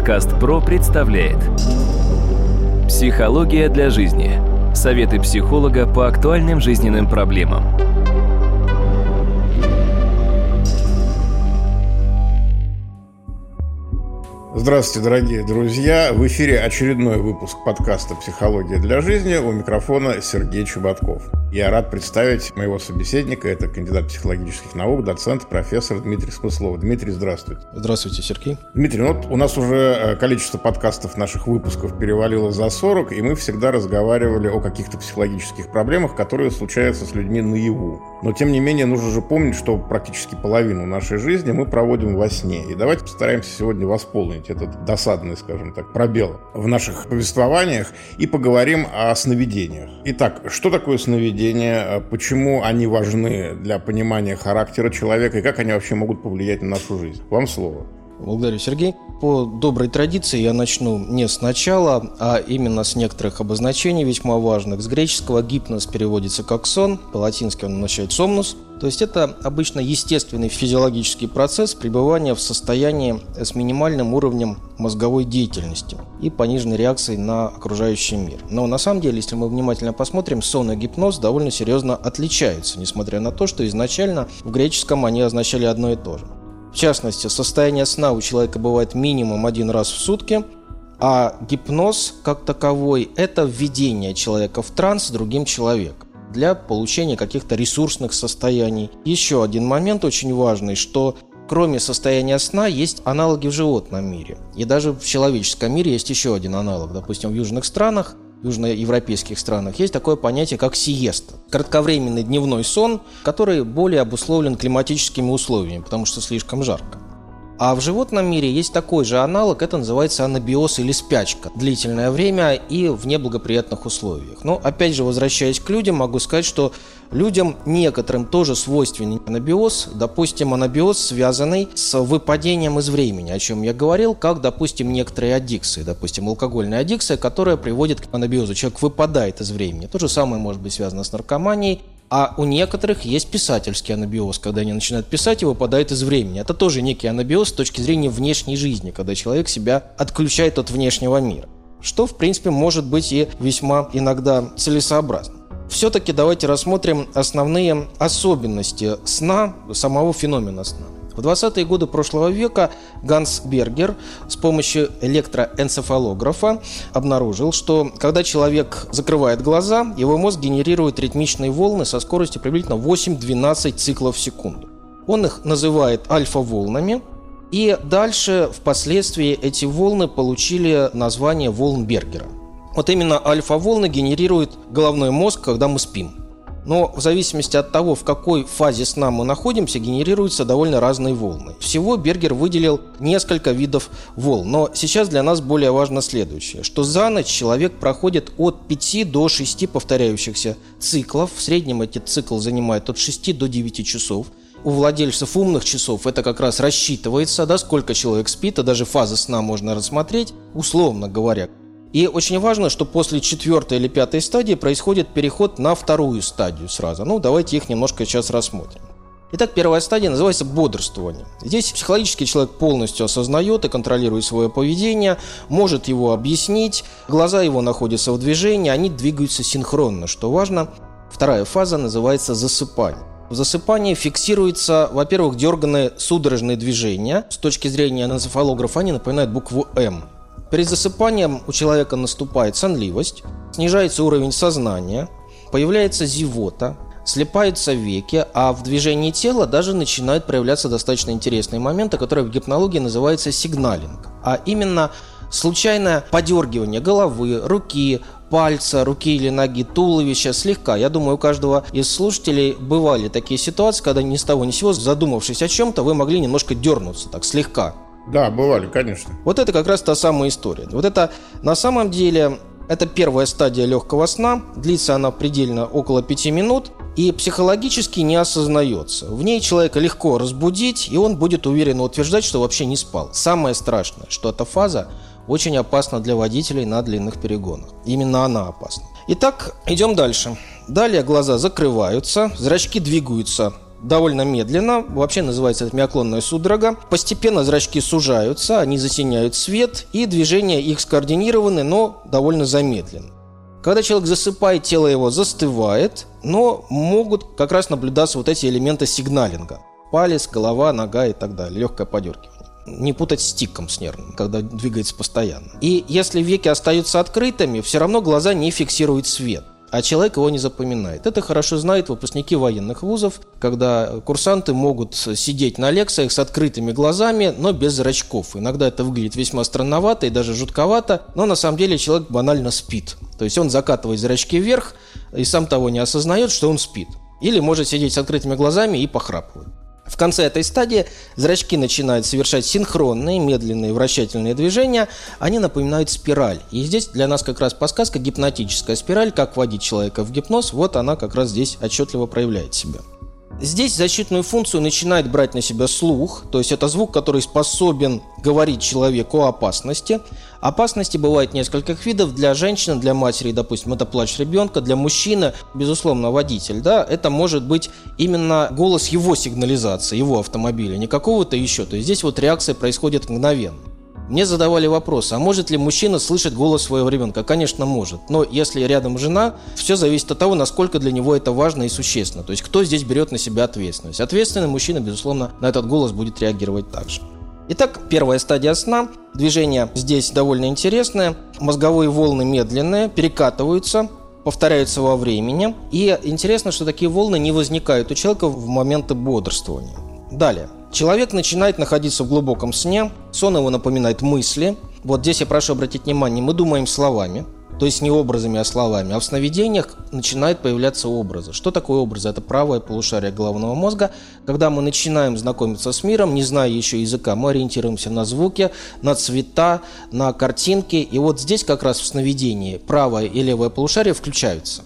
Подкаст ПРО представляет Психология для жизни. Советы психолога по актуальным жизненным проблемам. Здравствуйте, дорогие друзья! В эфире очередной выпуск подкаста «Психология для жизни». У микрофона Сергей Чеботков. Я рад представить моего собеседника. Это кандидат психологических наук, доцент, профессор Дмитрий Смыслов. Дмитрий, здравствуйте. Здравствуйте, Сергей. Дмитрий, ну вот у нас уже э, количество подкастов наших выпусков перевалило за 40, и мы всегда разговаривали о каких-то психологических проблемах, которые случаются с людьми наяву. Но, тем не менее, нужно же помнить, что практически половину нашей жизни мы проводим во сне. И давайте постараемся сегодня восполнить этот досадный, скажем так, пробел в наших повествованиях и поговорим о сновидениях. Итак, что такое сновидение? Поведения, а почему они важны для понимания характера человека и как они вообще могут повлиять на нашу жизнь. Вам слово. Благодарю, Сергей. По доброй традиции я начну не сначала, а именно с некоторых обозначений весьма важных. С греческого гипноз переводится как сон, по-латински он означает сомнус. То есть это обычно естественный физиологический процесс пребывания в состоянии с минимальным уровнем мозговой деятельности и пониженной реакцией на окружающий мир. Но на самом деле, если мы внимательно посмотрим, сон и гипноз довольно серьезно отличаются, несмотря на то, что изначально в греческом они означали одно и то же. В частности, состояние сна у человека бывает минимум один раз в сутки, а гипноз как таковой – это введение человека в транс другим человеком для получения каких-то ресурсных состояний. Еще один момент очень важный, что кроме состояния сна есть аналоги в животном мире. И даже в человеческом мире есть еще один аналог. Допустим, в южных странах южноевропейских странах есть такое понятие, как сиеста. Кратковременный дневной сон, который более обусловлен климатическими условиями, потому что слишком жарко. А в животном мире есть такой же аналог, это называется анабиоз или спячка. Длительное время и в неблагоприятных условиях. Но опять же, возвращаясь к людям, могу сказать, что людям некоторым тоже свойственен анабиоз. Допустим, анабиоз, связанный с выпадением из времени, о чем я говорил, как, допустим, некоторые аддикции. Допустим, алкогольная аддикция, которая приводит к анабиозу. Человек выпадает из времени. То же самое может быть связано с наркоманией. А у некоторых есть писательский анабиоз, когда они начинают писать и выпадают из времени. Это тоже некий анабиоз с точки зрения внешней жизни, когда человек себя отключает от внешнего мира. Что, в принципе, может быть и весьма иногда целесообразно. Все-таки давайте рассмотрим основные особенности сна, самого феномена сна. В 20-е годы прошлого века Ганс Бергер с помощью электроэнцефалографа обнаружил, что когда человек закрывает глаза, его мозг генерирует ритмичные волны со скоростью приблизительно 8-12 циклов в секунду. Он их называет альфа-волнами, и дальше, впоследствии, эти волны получили название волн Бергера. Вот именно альфа-волны генерирует головной мозг, когда мы спим. Но в зависимости от того, в какой фазе сна мы находимся, генерируются довольно разные волны. Всего Бергер выделил несколько видов волн. Но сейчас для нас более важно следующее, что за ночь человек проходит от 5 до 6 повторяющихся циклов. В среднем этот цикл занимает от 6 до 9 часов. У владельцев умных часов это как раз рассчитывается, да, сколько человек спит, а даже фазы сна можно рассмотреть, условно говоря. И очень важно, что после четвертой или пятой стадии происходит переход на вторую стадию сразу. Ну, давайте их немножко сейчас рассмотрим. Итак, первая стадия называется бодрствование. Здесь психологический человек полностью осознает и контролирует свое поведение, может его объяснить, глаза его находятся в движении, они двигаются синхронно, что важно. Вторая фаза называется засыпание. В засыпании фиксируется, во-первых, дерганные судорожные движения. С точки зрения энцефалографа они напоминают букву «М». Перед засыпанием у человека наступает сонливость, снижается уровень сознания, появляется зевота, слепаются веки, а в движении тела даже начинают проявляться достаточно интересные моменты, которые в гипнологии называются сигналинг. А именно случайное подергивание головы, руки, пальца, руки или ноги, туловища слегка. Я думаю, у каждого из слушателей бывали такие ситуации, когда ни с того ни с сего, задумавшись о чем-то, вы могли немножко дернуться так слегка. Да, бывали, конечно. Вот это как раз та самая история. Вот это на самом деле это первая стадия легкого сна. Длится она предельно около 5 минут и психологически не осознается. В ней человека легко разбудить, и он будет уверенно утверждать, что вообще не спал. Самое страшное, что эта фаза очень опасна для водителей на длинных перегонах. Именно она опасна. Итак, идем дальше. Далее глаза закрываются, зрачки двигаются довольно медленно, вообще называется это миоклонная судорога. Постепенно зрачки сужаются, они затеняют свет, и движения их скоординированы, но довольно замедлены. Когда человек засыпает, тело его застывает, но могут как раз наблюдаться вот эти элементы сигналинга. Палец, голова, нога и так далее, легкое подергивание. Не путать с тиком с нервным, когда двигается постоянно. И если веки остаются открытыми, все равно глаза не фиксируют свет а человек его не запоминает. Это хорошо знают выпускники военных вузов, когда курсанты могут сидеть на лекциях с открытыми глазами, но без зрачков. Иногда это выглядит весьма странновато и даже жутковато, но на самом деле человек банально спит. То есть он закатывает зрачки вверх и сам того не осознает, что он спит. Или может сидеть с открытыми глазами и похрапывать. В конце этой стадии зрачки начинают совершать синхронные, медленные вращательные движения. Они напоминают спираль. И здесь для нас как раз подсказка гипнотическая спираль, как вводить человека в гипноз. Вот она как раз здесь отчетливо проявляет себя. Здесь защитную функцию начинает брать на себя слух, то есть это звук, который способен говорить человеку о опасности. Опасности бывает нескольких видов. Для женщины, для матери, допустим, это плач ребенка. Для мужчины, безусловно, водитель, да, это может быть именно голос его сигнализации, его автомобиля, не какого-то еще. То есть здесь вот реакция происходит мгновенно. Мне задавали вопрос, а может ли мужчина слышать голос своего ребенка? Конечно, может. Но если рядом жена, все зависит от того, насколько для него это важно и существенно. То есть кто здесь берет на себя ответственность. Ответственный мужчина, безусловно, на этот голос будет реагировать так же. Итак, первая стадия сна. Движение здесь довольно интересное. Мозговые волны медленные, перекатываются, повторяются во времени. И интересно, что такие волны не возникают у человека в моменты бодрствования. Далее. Человек начинает находиться в глубоком сне, сон его напоминает мысли. Вот здесь я прошу обратить внимание, мы думаем словами, то есть не образами, а словами. А в сновидениях начинают появляться образы. Что такое образы? Это правое полушарие головного мозга. Когда мы начинаем знакомиться с миром, не зная еще языка, мы ориентируемся на звуки, на цвета, на картинки. И вот здесь как раз в сновидении правое и левое полушарие включаются.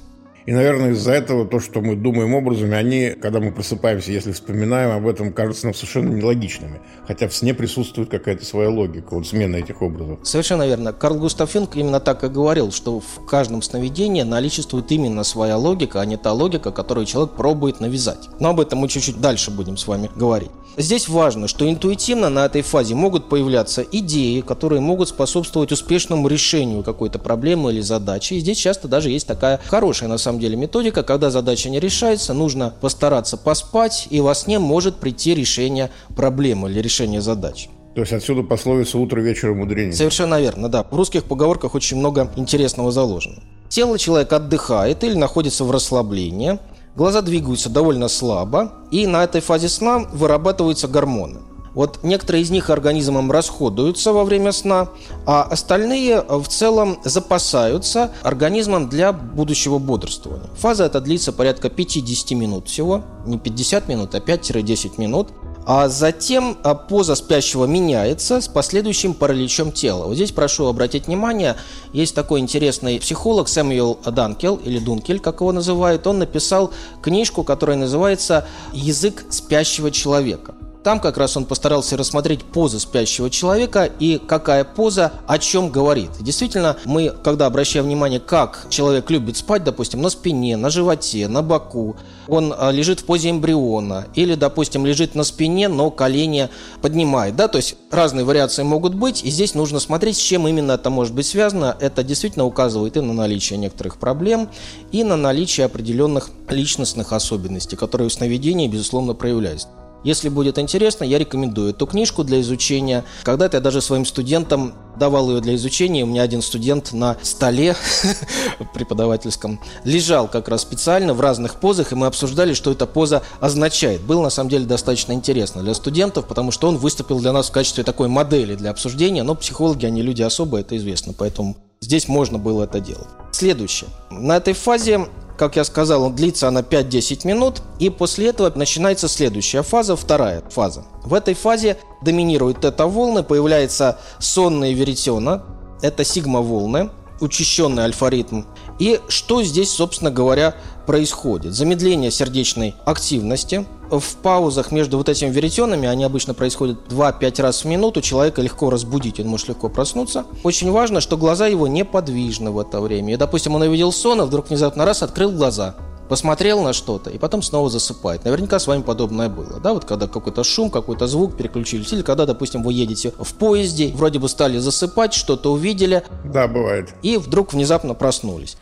И, наверное, из-за этого то, что мы думаем образами, они, когда мы просыпаемся, если вспоминаем об этом, кажутся нам совершенно нелогичными. Хотя в сне присутствует какая-то своя логика, вот смена этих образов. Совершенно верно. Карл Густав Юнг именно так и говорил, что в каждом сновидении наличествует именно своя логика, а не та логика, которую человек пробует навязать. Но об этом мы чуть-чуть дальше будем с вами говорить. Здесь важно, что интуитивно на этой фазе могут появляться идеи, которые могут способствовать успешному решению какой-то проблемы или задачи. И здесь часто даже есть такая хорошая на самом деле методика, когда задача не решается, нужно постараться поспать, и во сне может прийти решение проблемы или решение задачи. То есть отсюда пословица «утро вечера мудрение». Совершенно верно, да. В русских поговорках очень много интересного заложено. Тело человека отдыхает или находится в расслаблении. Глаза двигаются довольно слабо, и на этой фазе сна вырабатываются гормоны. Вот некоторые из них организмом расходуются во время сна, а остальные в целом запасаются организмом для будущего бодрствования. Фаза эта длится порядка 50 минут всего, не 50 минут, а 5-10 минут. А затем а, поза спящего меняется с последующим параличом тела. Вот здесь прошу обратить внимание, есть такой интересный психолог Сэмюэл Данкел, или Дункель, как его называют. Он написал книжку, которая называется «Язык спящего человека». Там как раз он постарался рассмотреть позы спящего человека и какая поза о чем говорит. Действительно, мы, когда обращаем внимание, как человек любит спать, допустим, на спине, на животе, на боку, он а, лежит в позе эмбриона или, допустим, лежит на спине, но колени поднимает, да, то есть разные вариации могут быть, и здесь нужно смотреть, с чем именно это может быть связано. Это действительно указывает и на наличие некоторых проблем, и на наличие определенных личностных особенностей, которые в сновидении, безусловно, проявляются. Если будет интересно, я рекомендую эту книжку для изучения. Когда-то я даже своим студентам давал ее для изучения. У меня один студент на столе преподавательском лежал как раз специально в разных позах, и мы обсуждали, что эта поза означает. Было на самом деле достаточно интересно для студентов, потому что он выступил для нас в качестве такой модели для обсуждения, но психологи, они люди особо, это известно, поэтому здесь можно было это делать. Следующее. На этой фазе как я сказал, длится она 5-10 минут, и после этого начинается следующая фаза, вторая фаза. В этой фазе доминирует тета-волны, появляется сонная веретена, это сигма-волны, учащенный альфа-ритм. И что здесь, собственно говоря, происходит? Замедление сердечной активности, в паузах между вот этими веретенами, они обычно происходят 2-5 раз в минуту, человека легко разбудить, он может легко проснуться. Очень важно, что глаза его неподвижны в это время. И, допустим, он увидел сон, а вдруг внезапно раз открыл глаза. Посмотрел на что-то и потом снова засыпает. Наверняка с вами подобное было, да, вот когда какой-то шум, какой-то звук переключились, или когда, допустим, вы едете в поезде, вроде бы стали засыпать, что-то увидели. Да, бывает. И вдруг внезапно проснулись.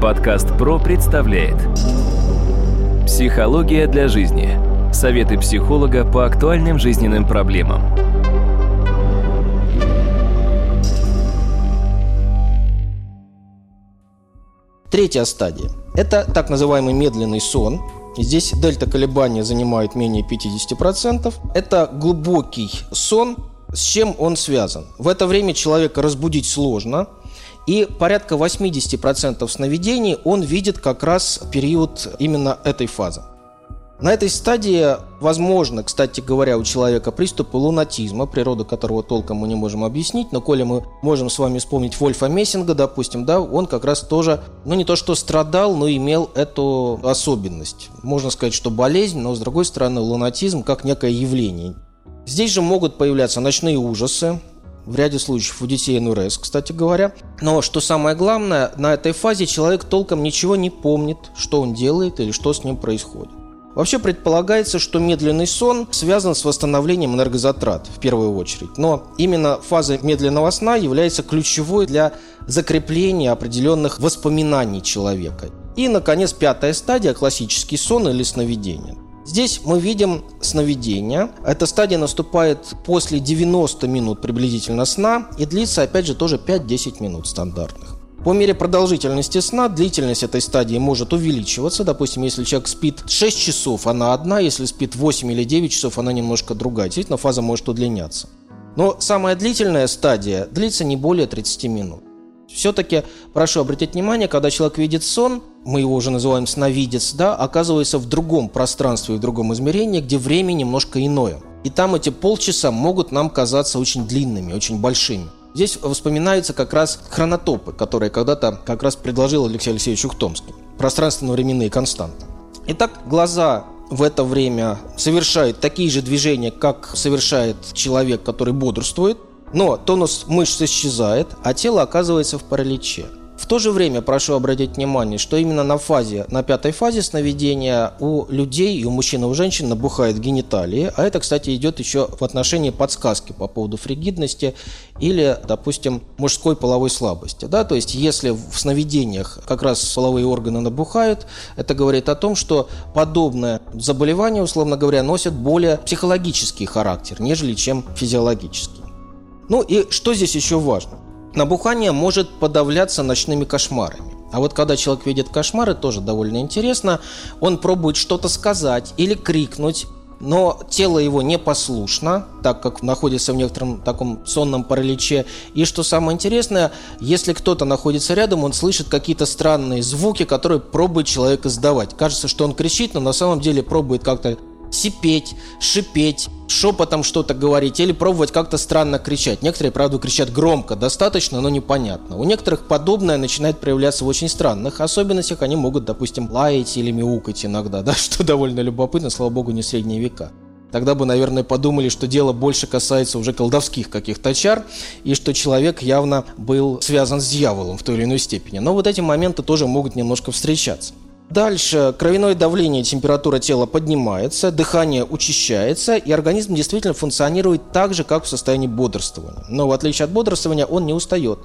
Подкаст ПРО представляет Психология для жизни. Советы психолога по актуальным жизненным проблемам. Третья стадия – это так называемый медленный сон. Здесь дельта колебания занимает менее 50%. Это глубокий сон. С чем он связан? В это время человека разбудить сложно, и порядка 80% сновидений он видит как раз период именно этой фазы. На этой стадии возможно, кстати говоря, у человека приступы лунатизма, природа которого толком мы не можем объяснить, но коли мы можем с вами вспомнить Вольфа Мессинга, допустим, да, он как раз тоже, ну не то что страдал, но имел эту особенность. Можно сказать, что болезнь, но с другой стороны лунатизм как некое явление. Здесь же могут появляться ночные ужасы, в ряде случаев у детей НРС, кстати говоря. Но что самое главное, на этой фазе человек толком ничего не помнит, что он делает или что с ним происходит. Вообще предполагается, что медленный сон связан с восстановлением энергозатрат в первую очередь. Но именно фаза медленного сна является ключевой для закрепления определенных воспоминаний человека. И, наконец, пятая стадия – классический сон или сновидение. Здесь мы видим сновидение. Эта стадия наступает после 90 минут приблизительно сна и длится, опять же, тоже 5-10 минут стандартных. По мере продолжительности сна длительность этой стадии может увеличиваться. Допустим, если человек спит 6 часов, она одна, если спит 8 или 9 часов, она немножко другая. Действительно, фаза может удлиняться. Но самая длительная стадия длится не более 30 минут. Все-таки прошу обратить внимание, когда человек видит сон, мы его уже называем сновидец, да, оказывается в другом пространстве, в другом измерении, где время немножко иное. И там эти полчаса могут нам казаться очень длинными, очень большими. Здесь вспоминаются как раз хронотопы, которые когда-то как раз предложил Алексей Алексеевич Ухтомский. Пространственно-временные константы. Итак, глаза в это время совершают такие же движения, как совершает человек, который бодрствует, но тонус мышц исчезает, а тело оказывается в параличе. В то же время прошу обратить внимание, что именно на фазе, на пятой фазе сновидения у людей, и у мужчин, и у женщин набухает гениталии, а это, кстати, идет еще в отношении подсказки по поводу фригидности или, допустим, мужской половой слабости. Да? То есть, если в сновидениях как раз половые органы набухают, это говорит о том, что подобное заболевание, условно говоря, носит более психологический характер, нежели чем физиологический. Ну и что здесь еще важно? Набухание может подавляться ночными кошмарами. А вот когда человек видит кошмары, тоже довольно интересно, он пробует что-то сказать или крикнуть, но тело его непослушно, так как находится в некотором таком сонном параличе. И что самое интересное, если кто-то находится рядом, он слышит какие-то странные звуки, которые пробует человек издавать. Кажется, что он кричит, но на самом деле пробует как-то сипеть, шипеть, шепотом что-то говорить или пробовать как-то странно кричать. Некоторые, правда, кричат громко, достаточно, но непонятно. У некоторых подобное начинает проявляться в очень странных особенностях. Они могут, допустим, лаять или мяукать иногда, да, что довольно любопытно, слава богу, не средние века. Тогда бы, наверное, подумали, что дело больше касается уже колдовских каких-то чар, и что человек явно был связан с дьяволом в той или иной степени. Но вот эти моменты тоже могут немножко встречаться. Дальше кровяное давление, температура тела поднимается, дыхание учащается, и организм действительно функционирует так же, как в состоянии бодрствования. Но в отличие от бодрствования он не устает.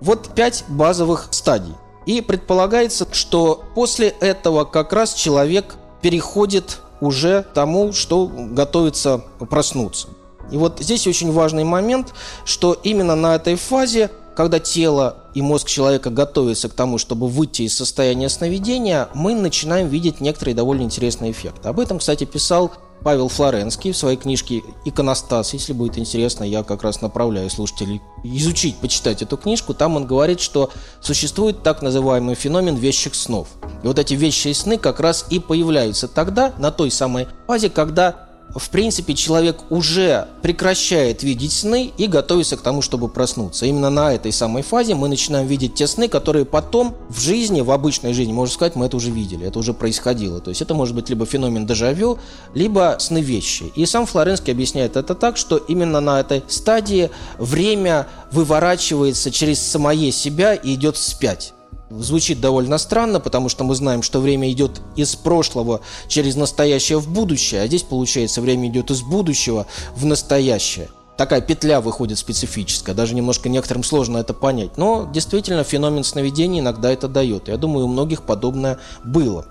Вот пять базовых стадий. И предполагается, что после этого как раз человек переходит уже тому, что готовится проснуться. И вот здесь очень важный момент, что именно на этой фазе когда тело и мозг человека готовятся к тому, чтобы выйти из состояния сновидения, мы начинаем видеть некоторые довольно интересные эффекты. Об этом, кстати, писал Павел Флоренский в своей книжке «Иконостас». Если будет интересно, я как раз направляю слушателей изучить, почитать эту книжку. Там он говорит, что существует так называемый феномен вещих снов. И вот эти вещие сны как раз и появляются тогда, на той самой фазе, когда в принципе, человек уже прекращает видеть сны и готовится к тому, чтобы проснуться. Именно на этой самой фазе мы начинаем видеть те сны, которые потом в жизни, в обычной жизни, можно сказать, мы это уже видели, это уже происходило. То есть это может быть либо феномен дежавю, либо сны вещи. И сам Флоренский объясняет это так, что именно на этой стадии время выворачивается через самое себя и идет вспять. Звучит довольно странно, потому что мы знаем, что время идет из прошлого через настоящее в будущее, а здесь, получается, время идет из будущего в настоящее. Такая петля выходит специфическая, даже немножко некоторым сложно это понять. Но действительно феномен сновидений иногда это дает. Я думаю, у многих подобное было.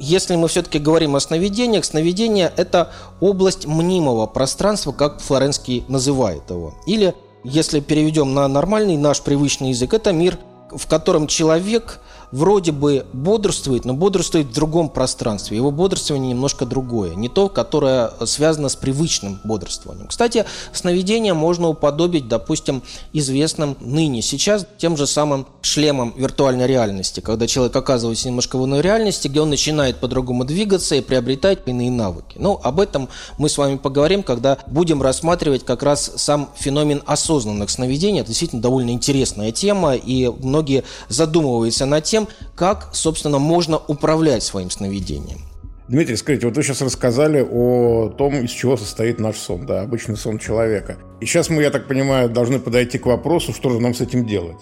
Если мы все-таки говорим о сновидениях, сновидение – это область мнимого пространства, как Флоренский называет его. Или, если переведем на нормальный наш привычный язык, это мир – в котором человек вроде бы бодрствует, но бодрствует в другом пространстве. Его бодрствование немножко другое, не то, которое связано с привычным бодрствованием. Кстати, сновидение можно уподобить, допустим, известным ныне сейчас тем же самым шлемом виртуальной реальности, когда человек оказывается немножко в иной реальности, где он начинает по-другому двигаться и приобретать иные навыки. Но об этом мы с вами поговорим, когда будем рассматривать как раз сам феномен осознанных сновидений. Это действительно довольно интересная тема, и многие задумываются над тем, как, собственно, можно управлять своим сновидением. Дмитрий, скажите, вот вы сейчас рассказали о том, из чего состоит наш сон, да, обычный сон человека. И сейчас мы, я так понимаю, должны подойти к вопросу, что же нам с этим делать.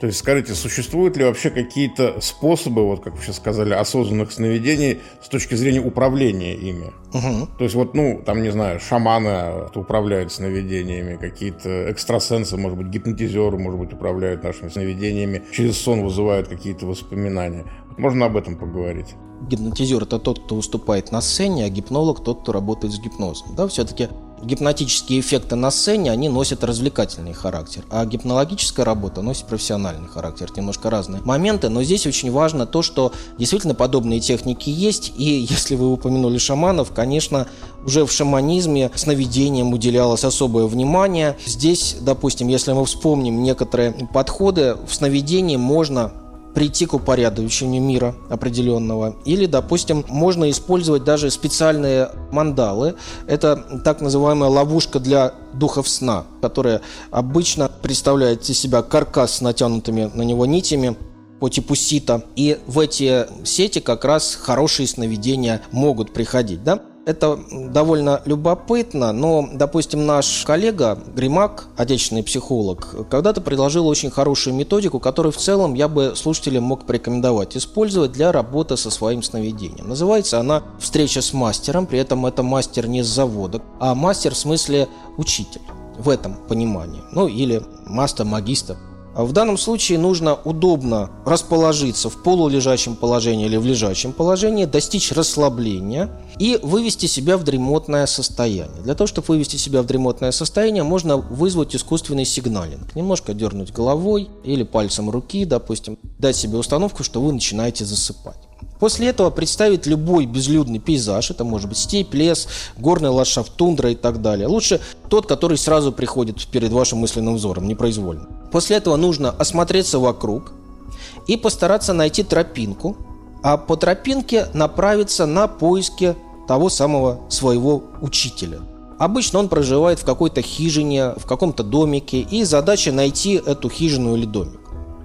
То есть, скажите, существуют ли вообще какие-то способы, вот как вы сейчас сказали, осознанных сновидений с точки зрения управления ими? Угу. То есть, вот, ну, там, не знаю, шаманы управляют сновидениями, какие-то экстрасенсы, может быть, гипнотизеры, может быть, управляют нашими сновидениями, через сон вызывают какие-то воспоминания. Вот можно об этом поговорить? Гипнотизер – это тот, кто выступает на сцене, а гипнолог – тот, кто работает с гипнозом. Да, все-таки гипнотические эффекты на сцене, они носят развлекательный характер, а гипнологическая работа носит профессиональный характер. Немножко разные моменты, но здесь очень важно то, что действительно подобные техники есть, и если вы упомянули шаманов, конечно, уже в шаманизме сновидениям уделялось особое внимание. Здесь, допустим, если мы вспомним некоторые подходы, в сновидении можно прийти к упорядочению мира определенного. Или, допустим, можно использовать даже специальные мандалы. Это так называемая ловушка для духов сна, которая обычно представляет из себя каркас с натянутыми на него нитями, по типу сита. И в эти сети как раз хорошие сновидения могут приходить. Да? Это довольно любопытно, но, допустим, наш коллега Гримак, отечественный психолог, когда-то предложил очень хорошую методику, которую в целом я бы слушателям мог порекомендовать использовать для работы со своим сновидением. Называется она «Встреча с мастером», при этом это мастер не с завода, а мастер в смысле учитель в этом понимании. Ну или мастер, магистр. А в данном случае нужно удобно расположиться в полулежачем положении или в лежачем положении, достичь расслабления и вывести себя в дремотное состояние. Для того, чтобы вывести себя в дремотное состояние, можно вызвать искусственный сигналинг. Немножко дернуть головой или пальцем руки, допустим, дать себе установку, что вы начинаете засыпать. После этого представить любой безлюдный пейзаж, это может быть степь, лес, горный ландшафт, тундра и так далее. Лучше тот, который сразу приходит перед вашим мысленным взором, непроизвольно. После этого нужно осмотреться вокруг и постараться найти тропинку, а по тропинке направиться на поиски того самого своего учителя. Обычно он проживает в какой-то хижине, в каком-то домике, и задача найти эту хижину или домик.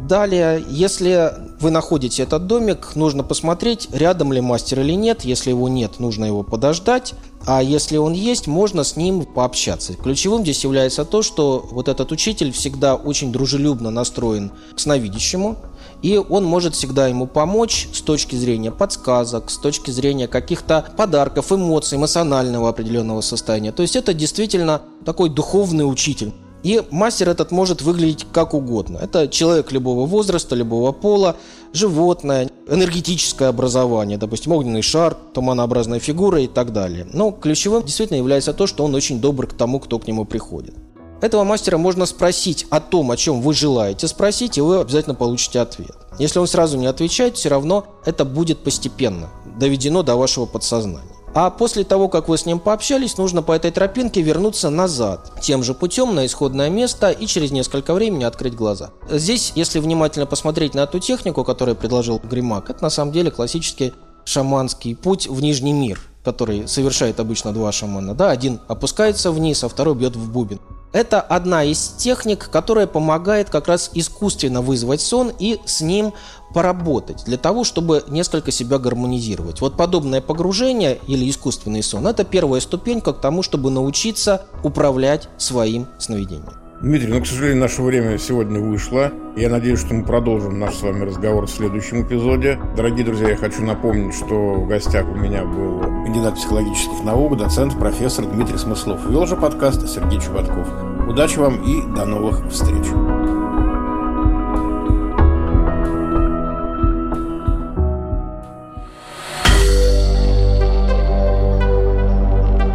Далее, если вы находите этот домик, нужно посмотреть, рядом ли мастер или нет. Если его нет, нужно его подождать. А если он есть, можно с ним пообщаться. Ключевым здесь является то, что вот этот учитель всегда очень дружелюбно настроен к сновидящему, и он может всегда ему помочь с точки зрения подсказок, с точки зрения каких-то подарков, эмоций, эмоционального определенного состояния. То есть это действительно такой духовный учитель. И мастер этот может выглядеть как угодно. Это человек любого возраста, любого пола, животное, энергетическое образование, допустим, огненный шар, туманообразная фигура и так далее. Но ключевым действительно является то, что он очень добр к тому, кто к нему приходит. Этого мастера можно спросить о том, о чем вы желаете спросить, и вы обязательно получите ответ. Если он сразу не отвечает, все равно это будет постепенно доведено до вашего подсознания. А после того, как вы с ним пообщались, нужно по этой тропинке вернуться назад, тем же путем на исходное место и через несколько времени открыть глаза. Здесь, если внимательно посмотреть на эту технику, которую предложил Гримак, это на самом деле классический шаманский путь в Нижний мир. который совершает обычно два шамана, да, один опускается вниз, а второй бьет в бубен. Это одна из техник, которая помогает как раз искусственно вызвать сон и с ним поработать, для того, чтобы несколько себя гармонизировать. Вот подобное погружение или искусственный сон – это первая ступенька к тому, чтобы научиться управлять своим сновидением. Дмитрий, ну, к сожалению, наше время сегодня вышло. Я надеюсь, что мы продолжим наш с вами разговор в следующем эпизоде. Дорогие друзья, я хочу напомнить, что в гостях у меня был кандидат психологических наук, доцент, профессор Дмитрий Смыслов. Вел же подкаст Сергей Чеботков. Удачи вам и до новых встреч.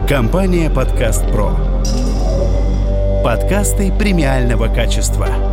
Компания «Подкаст Про». Подкасты премиального качества.